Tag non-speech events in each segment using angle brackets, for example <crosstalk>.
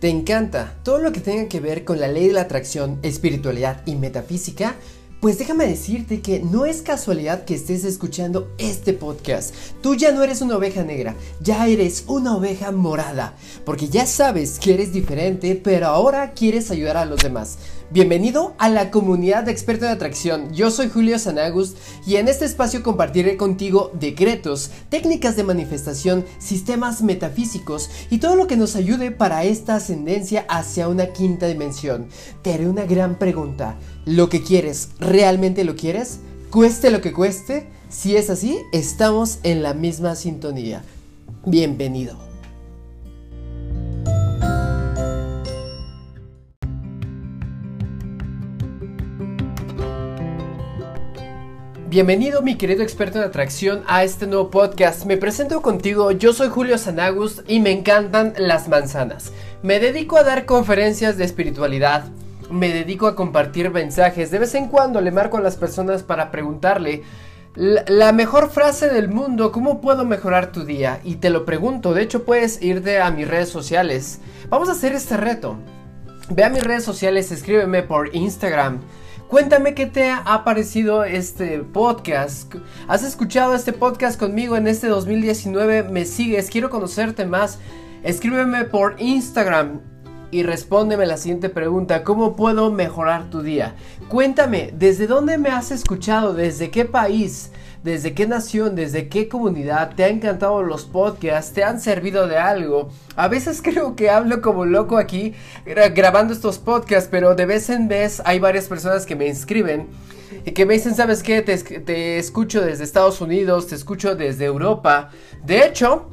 ¿Te encanta todo lo que tenga que ver con la ley de la atracción, espiritualidad y metafísica? Pues déjame decirte que no es casualidad que estés escuchando este podcast. Tú ya no eres una oveja negra, ya eres una oveja morada. Porque ya sabes que eres diferente, pero ahora quieres ayudar a los demás. Bienvenido a la comunidad de expertos de atracción. Yo soy Julio Sanagust y en este espacio compartiré contigo decretos, técnicas de manifestación, sistemas metafísicos y todo lo que nos ayude para esta ascendencia hacia una quinta dimensión. Te haré una gran pregunta. ¿Lo que quieres, realmente lo quieres? Cueste lo que cueste. Si es así, estamos en la misma sintonía. Bienvenido. Bienvenido mi querido experto en atracción a este nuevo podcast. Me presento contigo, yo soy Julio Sanagus y me encantan las manzanas. Me dedico a dar conferencias de espiritualidad, me dedico a compartir mensajes, de vez en cuando le marco a las personas para preguntarle la, mejor frase del mundo, ¿cómo puedo mejorar tu día? Y te lo pregunto, de hecho puedes irte a mis redes sociales. Vamos a hacer este reto. Ve a mis redes sociales, escríbeme por Instagram. Cuéntame qué te ha parecido este podcast. ¿Has escuchado este podcast conmigo en este 2019? ¿Me sigues? Quiero conocerte más. Escríbeme por Instagram y respóndeme la siguiente pregunta. ¿Cómo puedo mejorar tu día? Cuéntame, ¿desde dónde me has escuchado? ¿Desde qué país? Desde qué nación, desde qué comunidad te han encantado los podcasts, te han servido de algo. A veces <laughs> creo que hablo como loco aquí grabando estos podcasts, pero de vez en vez hay varias personas que me inscriben y que me dicen, ¿sabes qué? Te, te escucho desde Estados Unidos, te escucho desde Europa. De hecho,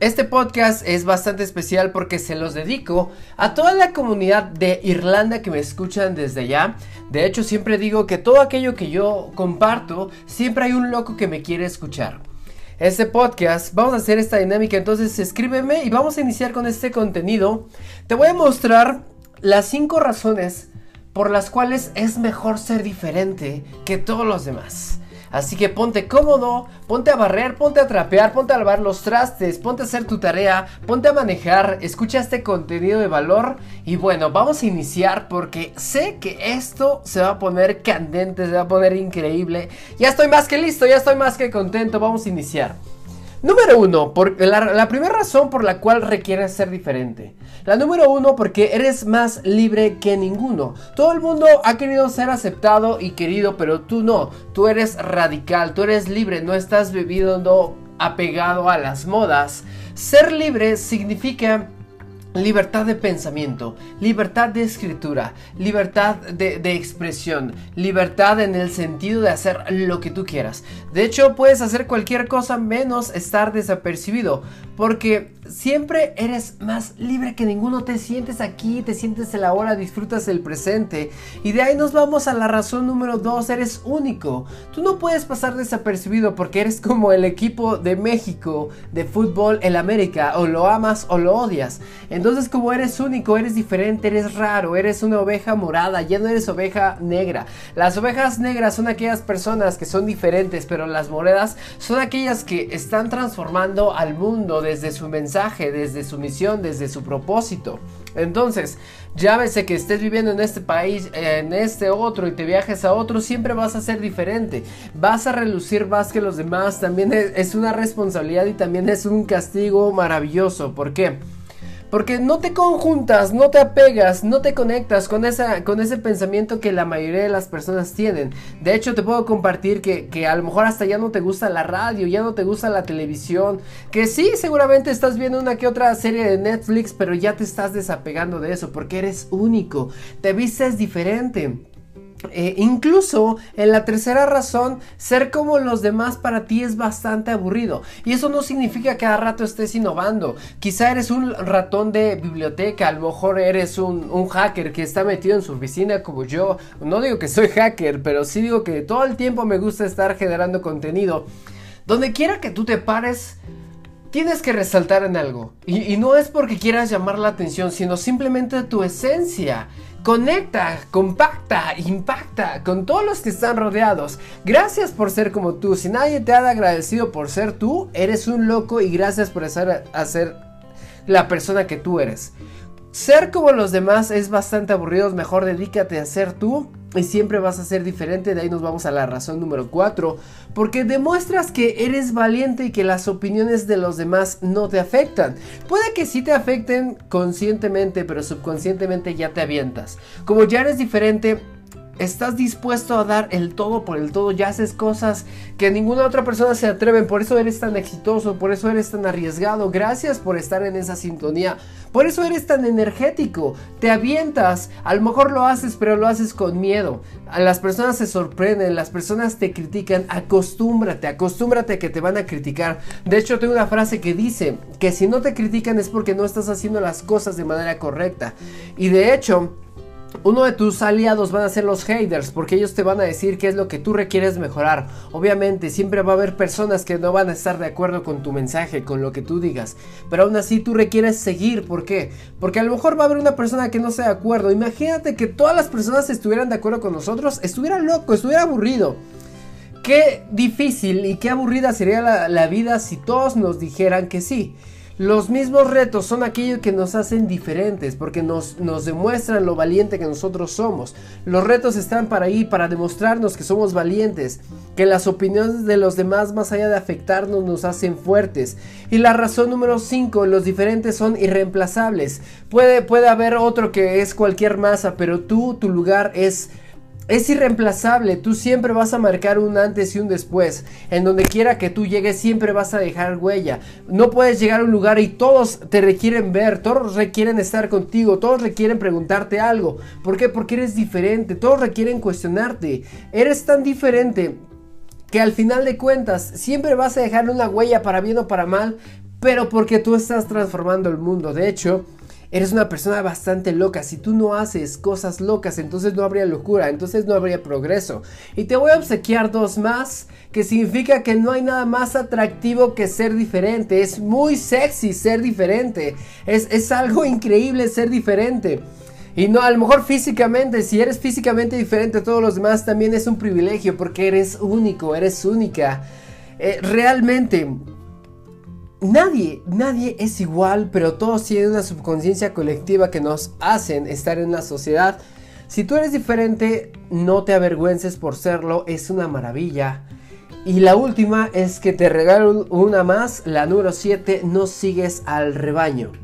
este podcast es bastante especial porque se los dedico a toda la comunidad de Irlanda que me escuchan desde allá. De hecho, siempre digo que todo aquello que yo comparto, siempre hay un loco que me quiere escuchar. Este podcast, vamos a hacer esta dinámica, entonces escríbeme y vamos a iniciar con este contenido. Te voy a mostrar las 5 razones por las cuales es mejor ser diferente que todos los demás. Así que ponte cómodo, ponte a barrer, ponte a trapear, ponte a lavar los trastes, ponte a hacer tu tarea, ponte a manejar, escucha este contenido de valor y bueno, vamos a iniciar porque sé que esto se va a poner candente, se va a poner increíble. Ya estoy más que listo, ya estoy más que contento, vamos a iniciar. Número uno, la, primera razón por la cual requieres ser diferente. La número uno, porque eres más libre que ninguno. Todo el mundo ha querido ser aceptado y querido, pero tú no. Tú eres radical, tú eres libre, no estás viviendo apegado a las modas. Ser libre significa Libertad de pensamiento, libertad de escritura, libertad de, expresión, libertad en el sentido de hacer lo que tú quieras. De hecho, puedes hacer cualquier cosa menos estar desapercibido, porque siempre eres más libre que ninguno. Te sientes aquí, te sientes en la hora, disfrutas el presente. Y de ahí nos vamos a la razón número dos, eres único. Tú no puedes pasar desapercibido porque eres como el equipo de México de fútbol, el América, o lo amas o lo odias. Como eres único, eres diferente, eres raro, eres una oveja morada, ya no eres oveja negra. Las ovejas negras son aquellas personas que son diferentes, pero las moredas son aquellas que están transformando al mundo desde su mensaje, desde su misión, desde su propósito. Entonces, llámese que estés viviendo en este país, en este otro y te viajes a otro, siempre vas a ser diferente. Vas a relucir más que los demás. También es, una responsabilidad y también es un castigo maravilloso. ¿Por qué? Porque no te conjuntas, no te apegas, no te conectas con, esa, con ese pensamiento que la mayoría de las personas tienen. De hecho, te puedo compartir que, que a lo mejor hasta ya no te gusta la radio, ya no te gusta la televisión. Que sí, seguramente estás viendo una que otra serie de Netflix, pero ya te estás desapegando de eso porque eres único. Te vistes diferente eh, incluso en la tercera razón, ser como los demás para ti es bastante aburrido. Y eso no significa que cada rato estés innovando. Quizá eres un ratón de biblioteca, a lo mejor eres un, un, hacker que está metido en su oficina como yo. No digo que soy hacker, pero sí digo que todo el tiempo me gusta estar generando contenido. Donde quiera que tú te pares, tienes que resaltar en algo. Y, no es porque quieras llamar la atención, sino simplemente tu esencia. Conecta, compacta, impacta con todos los que están rodeados. Gracias por ser como tú. Si nadie te ha agradecido por ser tú, eres un loco y gracias por ser, ser la persona que tú eres. Ser como los demás es bastante aburrido, mejor dedícate a ser tú y siempre vas a ser diferente. De ahí nos vamos a la razón número 4, porque demuestras que eres valiente y que las opiniones de los demás no te afectan. Puede que sí te afecten conscientemente, pero subconscientemente ya te avientas. Como ya eres diferente, estás dispuesto a dar el todo por el todo, ya haces cosas que ninguna otra persona se atreve, por eso eres tan exitoso, por eso eres tan arriesgado, gracias por estar en esa sintonía, por eso eres tan energético, te avientas, a lo mejor lo haces, pero lo haces con miedo, las personas se sorprenden, las personas te critican, acostúmbrate, acostúmbrate a que te van a criticar, de hecho tengo una frase que dice que si no te critican es porque no estás haciendo las cosas de manera correcta, y de hecho, uno de tus aliados van a ser los haters porque ellos te van a decir qué es lo que tú requieres mejorar. Obviamente siempre va a haber personas que no van a estar de acuerdo con tu mensaje, con lo que tú digas. Pero aún así tú requieres seguir. ¿Por qué? Porque a lo mejor va a haber una persona que no esté de acuerdo. Imagínate que todas las personas estuvieran de acuerdo con nosotros. Estuviera loco, estuviera aburrido. Qué difícil y qué aburrida sería la, la vida si todos nos dijeran que sí. Los mismos retos son aquellos que nos hacen diferentes, porque nos, nos, demuestran lo valiente que nosotros somos. Los retos están para ahí, para demostrarnos que somos valientes, que las opiniones de los demás, más allá de afectarnos, nos hacen fuertes. Y la razón número 5, los diferentes son irreemplazables. Puede, puede haber otro que es cualquier masa, pero tú, tu lugar es es irreemplazable, tú siempre vas a marcar un antes y un después. En donde quiera que tú llegues, siempre vas a dejar huella. No puedes llegar a un lugar y todos te requieren ver, todos requieren estar contigo, todos requieren preguntarte algo. ¿Por qué? Porque eres diferente, todos requieren cuestionarte. Eres tan diferente que al final de cuentas siempre vas a dejar una huella para bien o para mal, pero porque tú estás transformando el mundo. De hecho, eres una persona bastante loca. Si tú no haces cosas locas, entonces no habría locura, entonces no habría progreso. Y te voy a obsequiar dos más, que significa que no hay nada más atractivo que ser diferente. Es muy sexy ser diferente. Es, es algo increíble ser diferente. Y no, a lo mejor físicamente, si eres físicamente diferente a todos los demás, también es un privilegio porque eres único, eres única. Eh, realmente, Nadie, nadie es igual, pero todos tienen una subconsciencia colectiva que nos hacen estar en la sociedad. Si tú eres diferente, no te avergüences por serlo, es una maravilla. Y la última es que te regalo una más, la número 7, no sigues al rebaño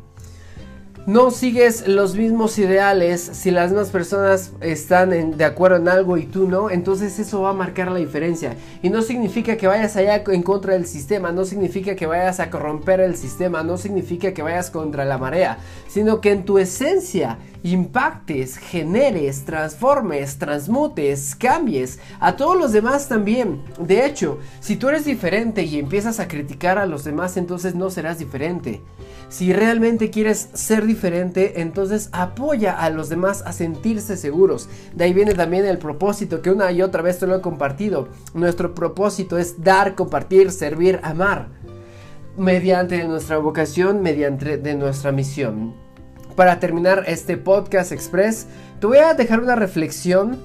no sigues los mismos ideales, si las demás personas están de acuerdo en algo y tú no, entonces eso va a marcar la diferencia. Y no significa que vayas allá en contra del sistema, no significa que vayas a corromper el sistema, no significa que vayas contra la marea, sino que en tu esencia impactes, generes, transformes, transmutes, cambies a todos los demás también. De hecho, si tú eres diferente y empiezas a criticar a los demás, entonces no serás diferente. Si realmente quieres ser diferente, entonces apoya a los demás a sentirse seguros. De ahí viene también el propósito que una y otra vez te lo he compartido. Nuestro propósito es dar, compartir, servir, amar. Mediante nuestra vocación, mediante nuestra misión. Para terminar este podcast express, te voy a dejar una reflexión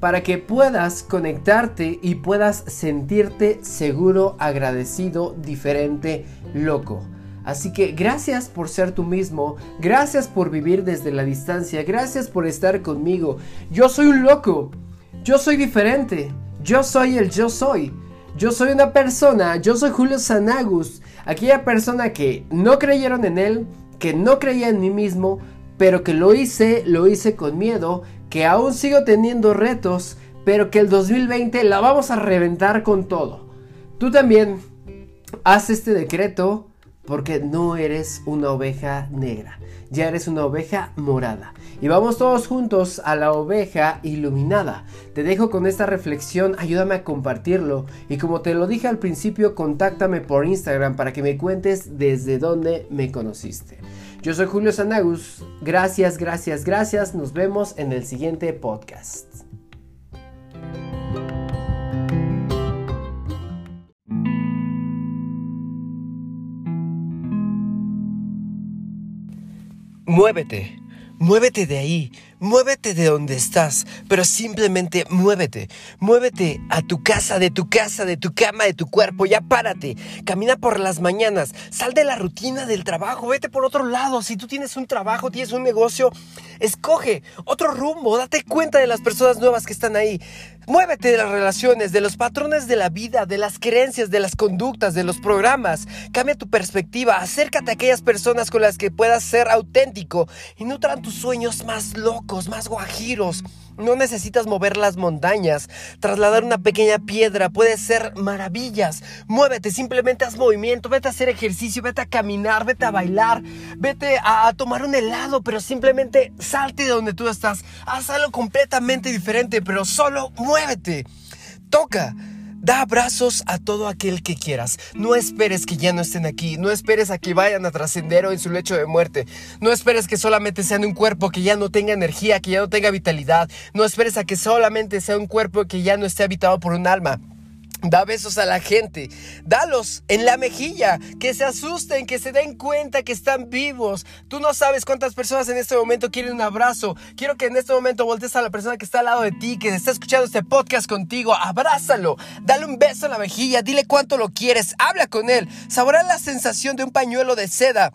para que puedas conectarte y puedas sentirte seguro, agradecido, diferente, loco. Así que gracias por ser tú mismo, gracias por vivir desde la distancia, gracias por estar conmigo. Yo soy un loco, yo soy diferente, yo soy el yo soy. Yo soy una persona, yo soy Julio Sanagus, aquella persona que no creyeron en él, que no creía en mí mismo, pero que lo hice, lo hice con miedo, que aún sigo teniendo retos, pero que el 2020 la vamos a reventar con todo. Tú también haz este decreto porque no eres una oveja negra, ya eres una oveja morada. Y vamos todos juntos a la oveja iluminada. Te dejo con esta reflexión, ayúdame a compartirlo. Y como te lo dije al principio, contáctame por Instagram para que me cuentes desde dónde me conociste. Yo soy Julio Sanagus, gracias, gracias, gracias. Nos vemos en el siguiente podcast. Muévete, muévete de ahí, Muévete de donde estás, pero simplemente muévete. Muévete a tu casa, de tu casa, de tu cama, de tu cuerpo. Ya párate. Camina por las mañanas. Sal de la rutina del trabajo. Vete por otro lado. Si tú tienes un trabajo, tienes un negocio, escoge otro rumbo. Date cuenta de las personas nuevas que están ahí. Muévete de las relaciones, de los patrones de la vida, de las creencias, de las conductas, de los programas. Cambia tu perspectiva. Acércate a aquellas personas con las que puedas ser auténtico y nutran tus sueños más locos, más guajiros. No necesitas mover las montañas, trasladar una pequeña piedra puede ser maravillas. Muévete, simplemente haz movimiento, vete a hacer ejercicio, vete a caminar, vete a bailar, vete a, tomar un helado, pero simplemente salte de donde tú estás. Haz algo completamente diferente, pero solo muévete. Toca. Da abrazos a todo aquel que quieras. No esperes que ya no estén aquí. No esperes a que vayan a trascender o en su lecho de muerte. No esperes que solamente sean un cuerpo que ya no tenga energía, que ya no tenga vitalidad. No esperes a que solamente sea un cuerpo que ya no esté habitado por un alma. Da besos a la gente, dalos en la mejilla, que se asusten, que se den cuenta que están vivos. Tú no sabes cuántas personas en este momento quieren un abrazo. Quiero que en este momento voltees a la persona que está al lado de ti, que está escuchando este podcast contigo. Abrázalo, dale un beso en la mejilla, dile cuánto lo quieres, habla con él, saborea la sensación de un pañuelo de seda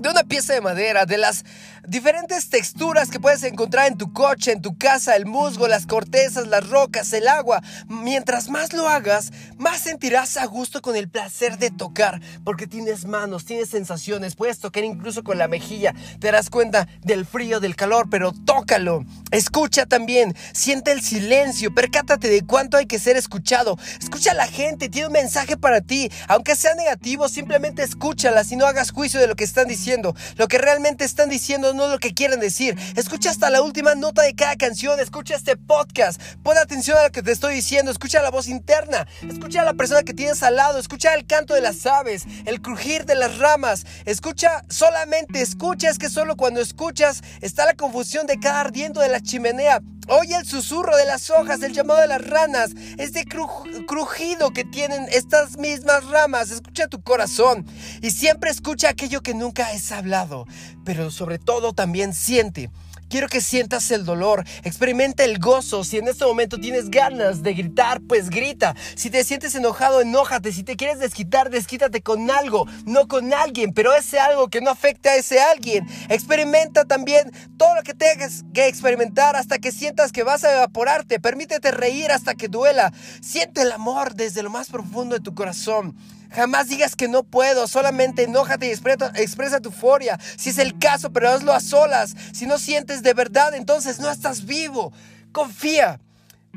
de una pieza de madera, de las diferentes texturas que puedes encontrar en tu coche, en tu casa, el musgo, las cortezas, las rocas, el agua. Mientras más lo hagas, más sentirás a gusto con el placer de tocar, porque tienes manos, tienes sensaciones, puedes tocar incluso con la mejilla, te darás cuenta del frío, del calor, pero tócalo. Escucha también, siente el silencio, percátate de cuánto hay que ser escuchado. Escucha a la gente, tiene un mensaje para ti, aunque sea negativo, simplemente escúchala, si no hagas juicio de lo que están diciendo. Lo que realmente están diciendo no lo que quieren decir. Escucha hasta la última nota de cada canción, escucha este podcast, pon atención a lo que te estoy diciendo, escucha la voz interna, escucha a la persona que tienes al lado, escucha el canto de las aves, el crujir de las ramas, escucha, solamente escucha, es que solo cuando escuchas está la confusión de cada ardiendo de la chimenea. Oye el susurro de las hojas, el llamado de las ranas, este crujido que tienen estas mismas ramas. Escucha tu corazón y siempre escucha aquello que nunca es hablado, pero sobre todo también siente. Quiero que sientas el dolor, experimenta el gozo. Si en este momento tienes ganas de gritar, pues grita. Si te sientes enojado, enójate. Si te quieres desquitar, desquítate con algo, no con alguien, pero ese algo que no afecte a ese alguien. Experimenta también todo lo que tengas que experimentar hasta que sientas que vas a evaporarte. Permítete reír hasta que duela. Siente el amor desde lo más profundo de tu corazón. Jamás digas que no puedo, solamente enójate y expresa, tu euforia. Si es el caso, pero hazlo a solas. Si no sientes de verdad, entonces no estás vivo. Confía.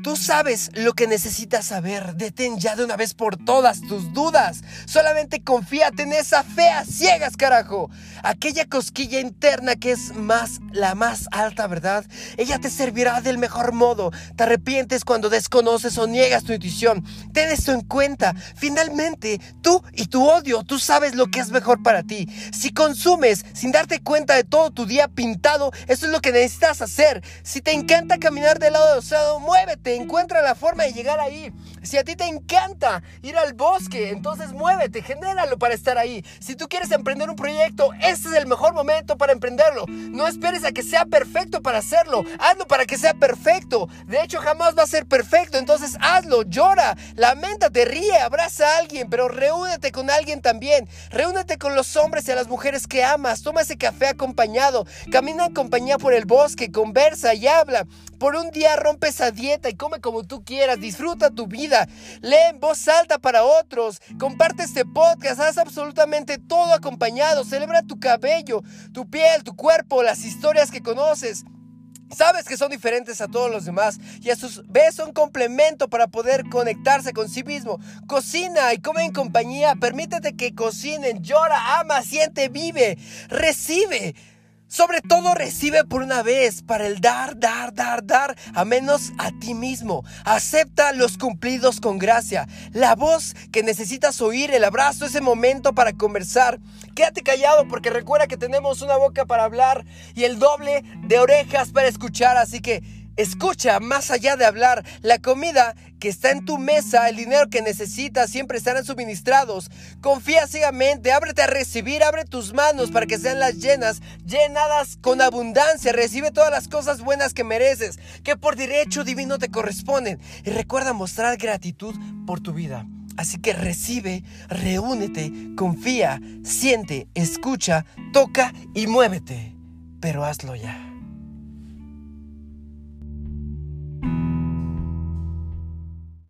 Tú sabes lo que necesitas saber. Detén ya de una vez por todas tus dudas. Solamente confíate en esa fe a ciegas, carajo. Aquella cosquilla interna que es más la más alta, ¿verdad? Ella te servirá del mejor modo. Te arrepientes cuando desconoces o niegas tu intuición. Ten esto en cuenta. Finalmente, tú y tu odio, tú sabes lo que es mejor para ti. Si consumes sin darte cuenta de todo tu día pintado, eso es lo que necesitas hacer. Si te encanta caminar del lado del océano, muévete te encuentra la forma de llegar ahí. Si a ti te encanta ir al bosque, entonces muévete, genéralo para estar ahí. Si tú quieres emprender un proyecto, este es el mejor momento para emprenderlo. No esperes a que sea perfecto para hacerlo. Hazlo para que sea perfecto. De hecho, jamás va a ser perfecto. Entonces hazlo, llora, lamentate, ríe, abraza a alguien, pero reúnete con alguien también. Reúnete con los hombres y a las mujeres que amas. Toma ese café acompañado. Camina en compañía por el bosque, conversa y habla. Por un día rompe esa dieta y come como tú quieras. Disfruta tu vida. Lee en voz alta para otros. Comparte este podcast. Haz absolutamente todo acompañado. Celebra tu cabello, tu piel, tu cuerpo, las historias que conoces. Sabes que son diferentes a todos los demás y a sus ves un complemento para poder conectarse con sí mismo. Cocina y come en compañía. Permítete que cocinen. Llora, ama, siente, vive, recibe. Sobre todo recibe por una vez para el dar, dar, dar, dar, a menos a ti mismo. Acepta los cumplidos con gracia. La voz que necesitas oír, el abrazo, ese momento para conversar. Quédate callado porque recuerda que tenemos una boca para hablar y el doble de orejas para escuchar. Así que Escucha, más allá de hablar, la comida que está en tu mesa, el dinero que necesitas, siempre estarán suministrados. Confía ciegamente, ábrete a recibir, abre tus manos para que sean las llenas, llenadas con abundancia. Recibe todas las cosas buenas que mereces, que por derecho divino te corresponden. Y recuerda mostrar gratitud por tu vida. Así que recibe, reúnete, confía, siente, escucha, toca y muévete. Pero hazlo ya.